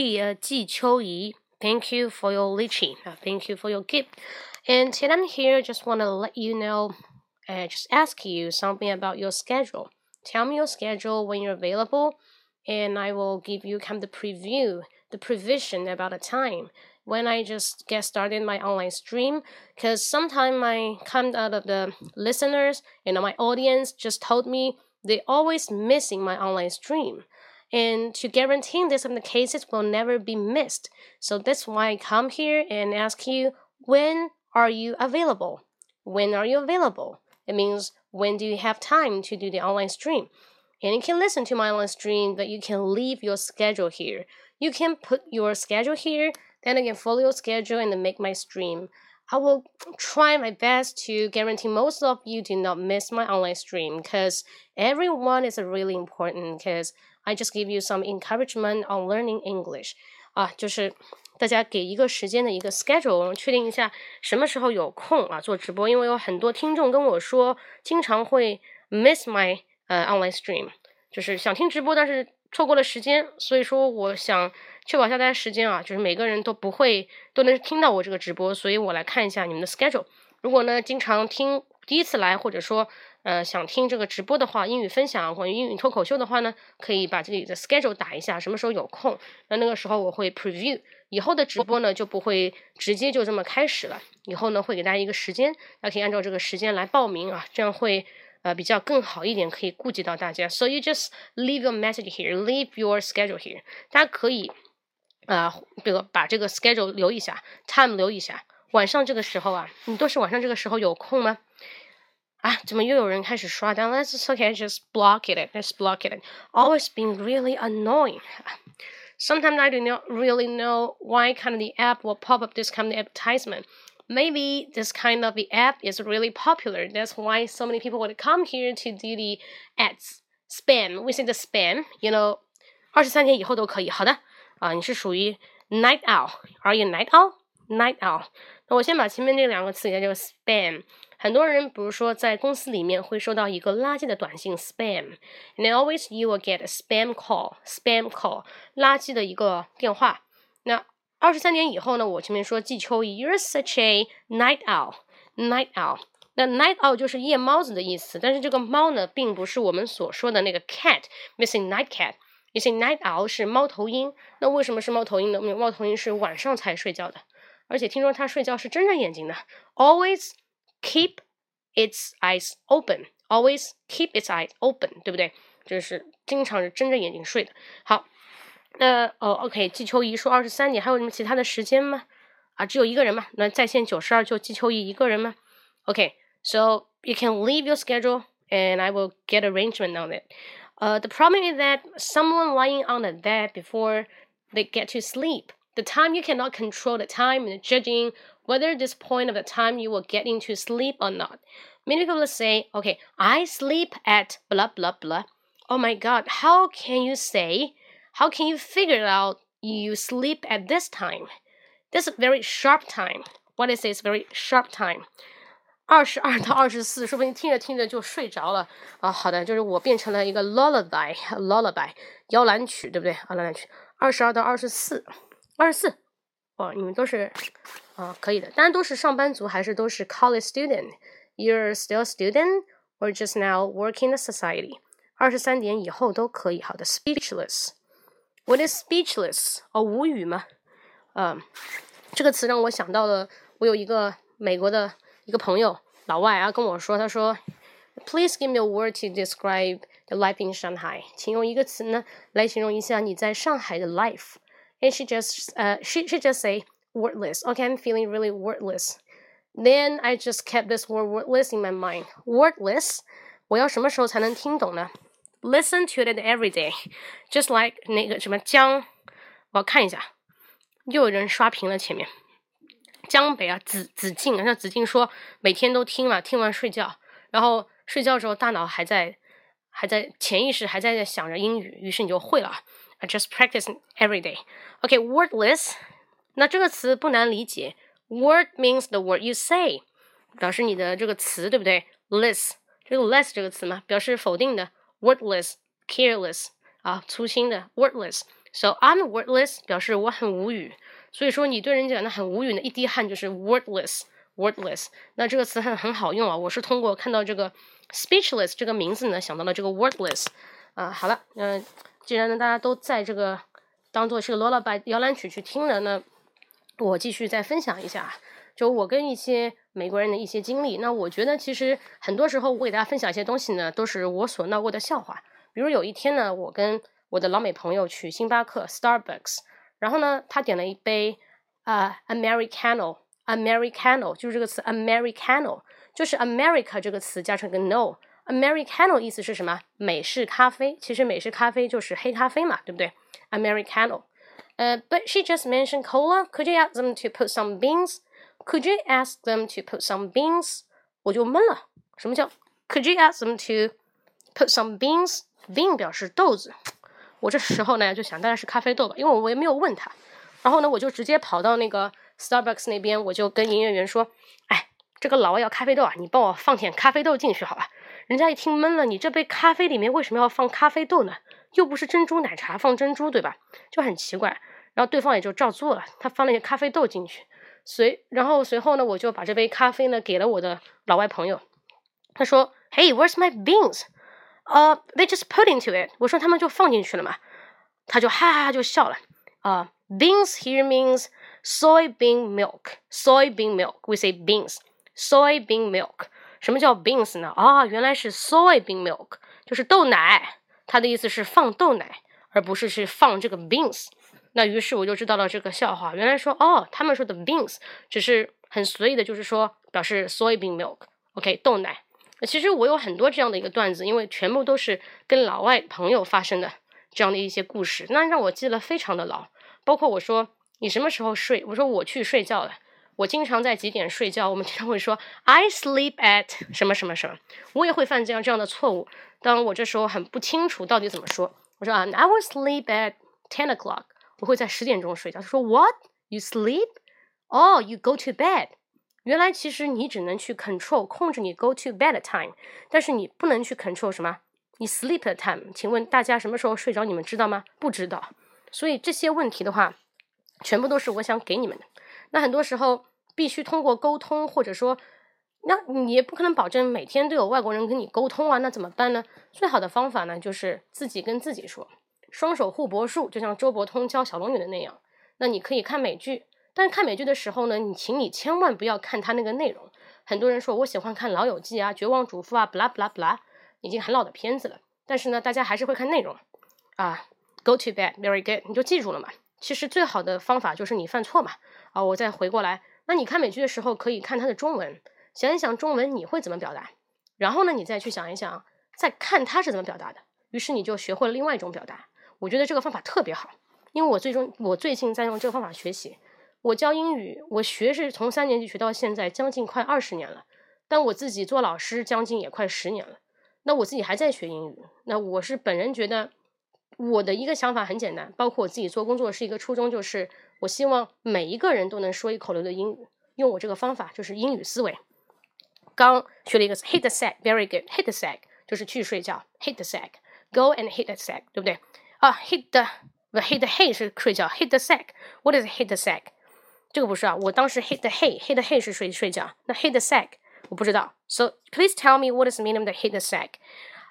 Hey, uh, Ji Qiu Yi, thank you for your lychee. Uh, thank you for your gift. And today I'm here just want to let you know, uh, just ask you something about your schedule. Tell me your schedule when you're available, and I will give you kind of the preview, the provision about the time when I just get started my online stream. Because sometimes I come out of the listeners, you know, my audience just told me they always missing my online stream. And to guarantee this of the cases will never be missed. So that's why I come here and ask you when are you available? When are you available? It means when do you have time to do the online stream? And you can listen to my online stream, but you can leave your schedule here. You can put your schedule here, then can follow your schedule and make my stream. I will try my best to guarantee most of you do not miss my online stream because everyone is really important because I just give you some encouragement on learning English 啊，就是大家给一个时间的一个 schedule，确定一下什么时候有空啊做直播，因为有很多听众跟我说，经常会 miss my 呃 online stream，就是想听直播，但是错过了时间，所以说我想确保一下大家时间啊，就是每个人都不会都能听到我这个直播，所以我来看一下你们的 schedule。如果呢经常听第一次来，或者说呃想听这个直播的话，英语分享或者英语脱口秀的话呢，可以把这里的 schedule 打一下，什么时候有空，那那个时候我会 preview 以后的直播呢就不会直接就这么开始了，以后呢会给大家一个时间，大家可以按照这个时间来报名啊，这样会。呃比较更好一点，可以顾及到大家。So you just leave your message here, leave your schedule here。大家可以啊，比如把这个 schedule 留一下，time 留一下。晚上这个时候啊，你都是晚上这个时候有空吗？啊，怎么又有人开始刷单？Let's okay, just block it. Let's block it. Always been really annoying. Sometimes I do not really know why kind of the app will pop up this kind of advertisement maybe this kind of the app is really popular. That's why so many people would come here to do the ads. Spam, we say the spam, you know, 二十三天以后都可以。好的，啊，你是属于 night owl，Are you night owl？Night owl。那我先把前面这两个词给它叫 spam。 很多人，比如说在公司里面会收到一个垃圾的短信 spam，and always you will get a spam call，spam call，垃圾的一个电话。那二十三点以后呢，我前面说季秋怡，You're such a night owl，night owl。那 night owl 就是夜猫子的意思，但是这个猫呢，并不是我们所说的那个 cat，missing night cat。你 say night owl 是猫头鹰，那为什么是猫头鹰呢？因为猫头鹰是晚上才睡觉的，而且听说它睡觉是睁着眼睛的，always keep its eyes open，always keep its eyes open，对不对？就是经常是睁着眼睛睡的。好。那哦，OK，季秋怡说二十三点，还有什么其他的时间吗？啊，只有一个人吗？那在线九十二就季秋怡一个人吗？OK，so you can leave your schedule and I will get arrangement on it. Uh, the problem is that someone lying on the bed before they get to sleep. The time you cannot control the time and judging whether this point of the time you will get into sleep or not. Many people say, okay, I sleep at blah blah blah. Oh my god, how can you say how can you figure out you sleep at this time? This is very sharp time. What is this very sharp time? 二十二到二十四，说不定听着听着就睡着了啊。好的，就是我变成了一个 lullaby，lullaby 摇篮曲，对不对啊？摇篮曲。二十二到二十四，二十四，哇，你们都是 啊，可以的。当然都是上班族，还是都是 college student？You're still student or just now working in society？二十三点以后都可以。好的，speechless。What is speechless？哦，无语吗？嗯，这个词让我想到了，我有一个美国的一个朋友，老外啊，跟我说，他说，Please give me a word to describe the life in Shanghai。请用一个词呢来形容一下你在上海的 life。And she just, uh, she she just say wordless. Okay, I'm feeling really wordless. Then I just kept this word wordless in my mind. Wordless，我要什么时候才能听懂呢？Listen to it every day, just like 那个什么江，我要看一下，又有人刷屏了前面。江北啊，子子敬，像子敬说，每天都听嘛，听完睡觉，然后睡觉之后大脑还在还在潜意识还在想着英语，于是你就会了。I just practice every day. OK, wordless， 那这个词不难理解。Word means the word you say，表示你的这个词，对不对？less，这个 less 这个词嘛，表示否定的。Wordless, careless 啊，粗心的。Wordless, so I'm wordless，表示我很无语。所以说你对人讲的很无语的一滴汗就是 wordless, wordless。那这个词很很好用啊，我是通过看到这个 speechless 这个名字呢，想到了这个 wordless。啊，好了，嗯，既然呢大家都在这个当做是个 lullaby 摇篮曲去听的，呢。我继续再分享一下，就我跟一些美国人的一些经历。那我觉得其实很多时候我给大家分享一些东西呢，都是我所闹过的笑话。比如有一天呢，我跟我的老美朋友去星巴克 Starbucks，然后呢，他点了一杯啊 Americano，Americano 就是这个词 Americano，就是 America 这个词加上个 no，Americano 意思是什么？美式咖啡。其实美式咖啡就是黑咖啡嘛，对不对？Americano。呃 but she just mentioned cola. Could you ask them to put some beans? Could you ask them to put some beans? 我就闷了，什么叫 Could you ask them to put some beans? Bean 表示豆子。我这时候呢就想大概是咖啡豆吧，因为我也没有问他。然后呢，我就直接跑到那个 Starbucks 那边，我就跟营业员说：“哎，这个老外要咖啡豆啊，你帮我放点咖啡豆进去好吧？”人家一听懵了，你这杯咖啡里面为什么要放咖啡豆呢？又不是珍珠奶茶放珍珠，对吧？就很奇怪。然后对方也就照做了，他放了一些咖啡豆进去，随然后随后呢，我就把这杯咖啡呢给了我的老外朋友。他说：“Hey, where's my beans? 呃，they just put into it。”我说他们就放进去了嘛，他就哈哈哈就笑了。啊，beans here means soybean milk. Soybean milk, we say beans. Soybean milk. 什么叫 beans 呢？啊，原来是 soybean milk，就是豆奶。他的意思是放豆奶，而不是是放这个 beans。那于是我就知道了这个笑话。原来说哦，他们说的 beans 只是很随意的，就是说表示 soybean milk，OK，豆奶。其实我有很多这样的一个段子，因为全部都是跟老外朋友发生的这样的一些故事，那让我记得非常的牢。包括我说你什么时候睡，我说我去睡觉了。我经常在几点睡觉？我们经常会说 I sleep at 什么什么什么。我也会犯这样这样的错误。当我这时候很不清楚到底怎么说，我说啊，I will sleep at ten o'clock。我会在十点钟睡觉。他说：“What? You sleep? Oh, you go to bed？” 原来其实你只能去 control 控制你 go to bed time，但是你不能去 control 什么？你 sleep 的 time。请问大家什么时候睡着？你们知道吗？不知道。所以这些问题的话，全部都是我想给你们的。那很多时候必须通过沟通，或者说，那你也不可能保证每天都有外国人跟你沟通啊。那怎么办呢？最好的方法呢，就是自己跟自己说。双手互搏术，就像周伯通教小龙女的那样。那你可以看美剧，但是看美剧的时候呢，你请你千万不要看它那个内容。很多人说我喜欢看《老友记》啊，《绝望主妇》啊，blah blah blah，已经很老的片子了。但是呢，大家还是会看内容啊。Go to bed, very good，你就记住了嘛。其实最好的方法就是你犯错嘛。啊，我再回过来，那你看美剧的时候可以看它的中文，想一想中文你会怎么表达，然后呢，你再去想一想，再看他是怎么表达的，于是你就学会了另外一种表达。我觉得这个方法特别好，因为我最终我最近在用这个方法学习。我教英语，我学是从三年级学到现在，将近快二十年了。但我自己做老师，将近也快十年了。那我自己还在学英语。那我是本人觉得，我的一个想法很简单，包括我自己做工作是一个初衷，就是我希望每一个人都能说一口流的英语。用我这个方法，就是英语思维。刚学了一个 hit the sack，very good，hit the sack 就是去睡觉，hit the sack，go and hit the sack，对不对？啊，hit the 不 hit the hay 是睡觉，hit the sack，what is hit the sack？这个不是啊，我当时 hit the hay，hit the hay 是睡睡觉，那 hit the sack 我不知道，so please tell me what is the meaning of the hit the sack？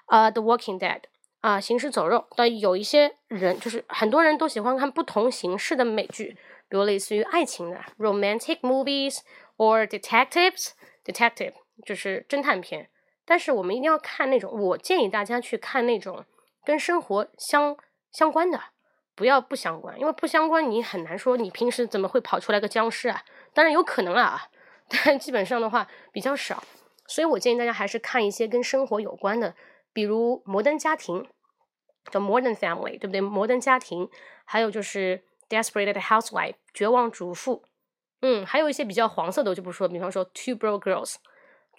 啊，The Walking Dead 啊，行尸走肉。但有一些人就是很多人都喜欢看不同形式的美剧，比如类似于爱情的 romantic movies or detectives，detective 就是侦探片。但是我们一定要看那种，我建议大家去看那种跟生活相。相关的，不要不相关，因为不相关你很难说你平时怎么会跑出来个僵尸啊？当然有可能啊，但基本上的话比较少。所以我建议大家还是看一些跟生活有关的，比如《摩登家庭》叫《Modern Family》，对不对？《摩登家庭》，还有就是《Desperate Housewife》绝望主妇，嗯，还有一些比较黄色的我就不说，比方说《Two Broke Girls》，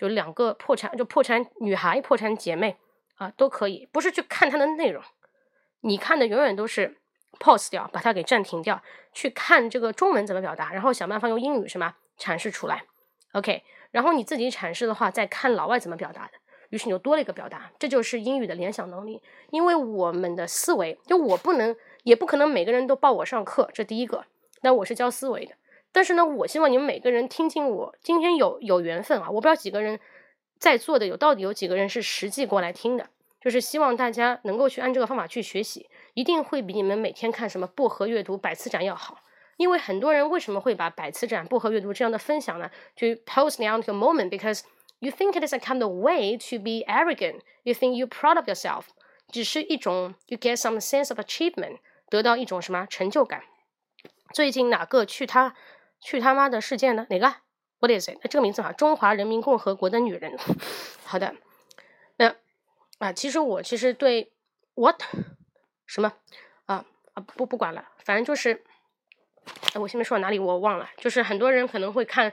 就两个破产就破产女孩、破产姐妹啊，都可以。不是去看它的内容，你看的永远都是 pause 掉，把它给暂停掉，去看这个中文怎么表达，然后想办法用英语什么阐释出来。OK。然后你自己阐释的话，再看老外怎么表达的，于是你就多了一个表达，这就是英语的联想能力。因为我们的思维，就我不能，也不可能每个人都报我上课，这第一个。那我是教思维的，但是呢，我希望你们每个人听进我。今天有有缘分啊，我不知道几个人在座的有到底有几个人是实际过来听的，就是希望大家能够去按这个方法去学习，一定会比你们每天看什么薄荷阅读百词斩要好。因为很多人为什么会把百词斩、薄荷阅读这样的分享呢？就 post down to a moment because you think it is a kind of way to be arrogant. You think you proud of yourself. 只是一种 you get some sense of achievement，得到一种什么成就感。最近哪个去他去他妈的世界呢？哪个？What is it？那这个名字啊，中华人民共和国的女人。好的，那啊，其实我其实对 what 什么啊啊不不管了，反正就是。哎，我前面说到哪里我忘了，就是很多人可能会看，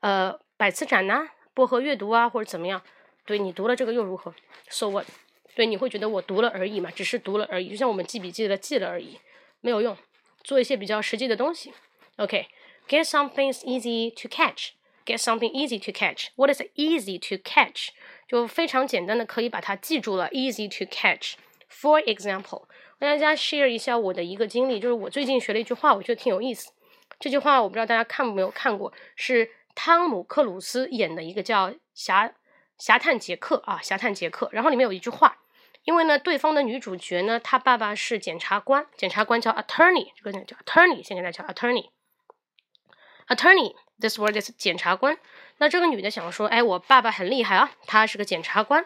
呃，百词斩呐，薄荷阅读啊，或者怎么样。对你读了这个又如何？So what？对，你会觉得我读了而已嘛，只是读了而已，就像我们记笔记的记了而已，没有用。做一些比较实际的东西。OK Get something easy to catch，get something easy to catch。What is easy to catch？就非常简单的可以把它记住了。Easy to catch。For example。跟大家 share 一下我的一个经历，就是我最近学了一句话，我觉得挺有意思。这句话我不知道大家看没有看过，是汤姆克鲁斯演的一个叫《侠侠探杰克》啊，《侠探杰克》。然后里面有一句话，因为呢，对方的女主角呢，她爸爸是检察官，检察官叫 attorney，这个叫 attorney，现在大家叫 Attorney，this word is 检察官。那这个女的想说，哎，我爸爸很厉害啊，他是个检察官。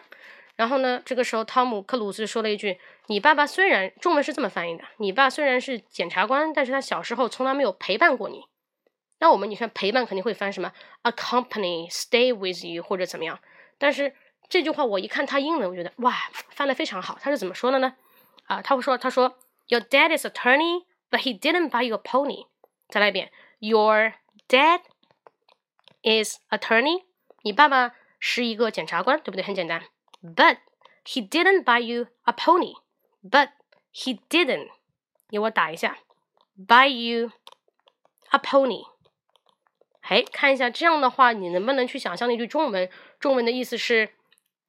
然后呢？这个时候，汤姆克鲁斯说了一句：“你爸爸虽然中文是这么翻译的，你爸虽然是检察官，但是他小时候从来没有陪伴过你。那我们你看陪伴肯定会翻什么？accompany、stay with you 或者怎么样？但是这句话我一看他英文，我觉得哇，翻的非常好。他是怎么说的呢？啊，他会说：他说，Your dad is attorney, but he didn't buy you a pony。再来一遍，Your dad is attorney。你爸爸是一个检察官，对不对？很简单。” But he didn't buy you a pony. But he didn't，给我打一下，buy you a pony。哎，看一下这样的话，你能不能去想象那句中文？中文的意思是，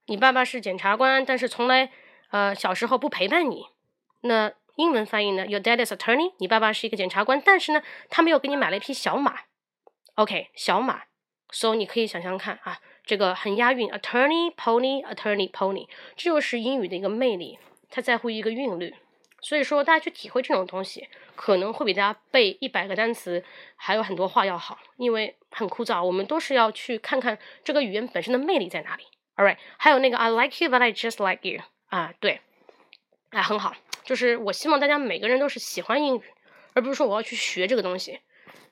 你爸爸是检察官，但是从来呃小时候不陪伴你。那英文翻译呢？Your dad is attorney。你爸爸是一个检察官，但是呢，他没有给你买了一匹小马。OK，小马。So 你可以想想看啊。这个很押韵，attorney pony attorney pony，这就是英语的一个魅力，它在乎一个韵律。所以说，大家去体会这种东西，可能会比大家背一百个单词还有很多话要好，因为很枯燥。我们都是要去看看这个语言本身的魅力在哪里。All right，还有那个 I like you but I just like you 啊，对，啊很好，就是我希望大家每个人都是喜欢英语，而不是说我要去学这个东西，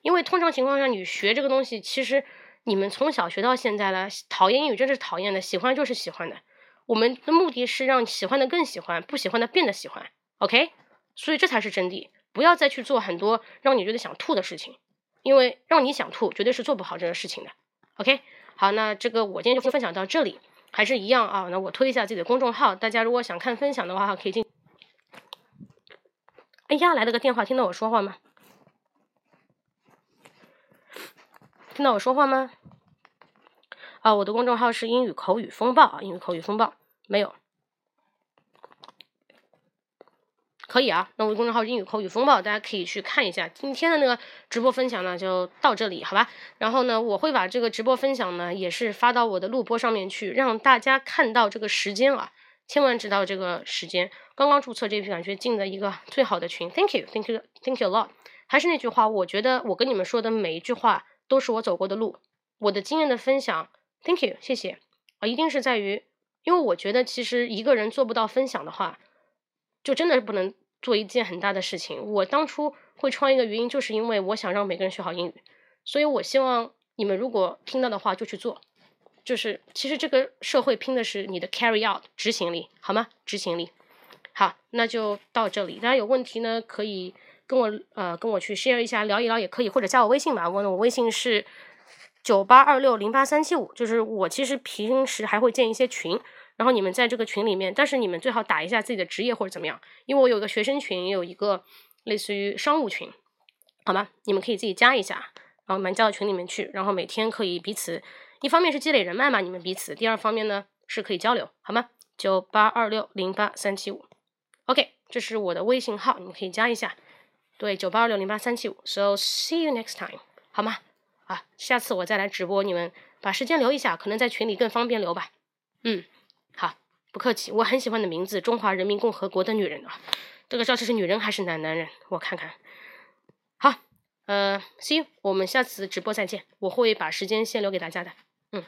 因为通常情况下你学这个东西其实。你们从小学到现在了，讨厌英语真是讨厌的，喜欢就是喜欢的。我们的目的是让喜欢的更喜欢，不喜欢的变得喜欢。OK，所以这才是真谛。不要再去做很多让你觉得想吐的事情，因为让你想吐绝对是做不好这个事情的。OK，好，那这个我今天就先分享到这里，还是一样啊。那我推一下自己的公众号，大家如果想看分享的话，可以进。哎呀，来了个电话，听到我说话吗？听到我说话吗？啊，我的公众号是英语口语风暴啊，英语口语风暴没有，可以啊。那我公众号英语口语风暴，大家可以去看一下。今天的那个直播分享呢，就到这里，好吧？然后呢，我会把这个直播分享呢，也是发到我的录播上面去，让大家看到这个时间啊，千万知道这个时间。刚刚注册这批，感觉进的一个最好的群，Thank you，Thank you，Thank you a lot。还是那句话，我觉得我跟你们说的每一句话。都是我走过的路，我的经验的分享，Thank you，谢谢啊，一定是在于，因为我觉得其实一个人做不到分享的话，就真的是不能做一件很大的事情。我当初会创一个原因，就是因为我想让每个人学好英语，所以我希望你们如果听到的话就去做，就是其实这个社会拼的是你的 carry out 执行力，好吗？执行力。好，那就到这里。大家有问题呢，可以跟我呃跟我去 share 一下，聊一聊也可以，或者加我微信吧。我我微信是九八二六零八三七五，就是我其实平时还会建一些群，然后你们在这个群里面，但是你们最好打一下自己的职业或者怎么样，因为我有个学生群，有一个类似于商务群，好吗？你们可以自己加一下，然后你们加到群里面去，然后每天可以彼此，一方面是积累人脉嘛，你们彼此；第二方面呢是可以交流，好吗？九八二六零八三七五。OK，这是我的微信号，你们可以加一下。对，九八二六零八三七五。So see you next time，好吗？啊，下次我再来直播，你们把时间留一下，可能在群里更方便留吧。嗯，好，不客气。我很喜欢的名字，中华人民共和国的女人啊。这个到底是女人还是男男人？我看看。好，呃，See you，我们下次直播再见。我会把时间先留给大家的。嗯。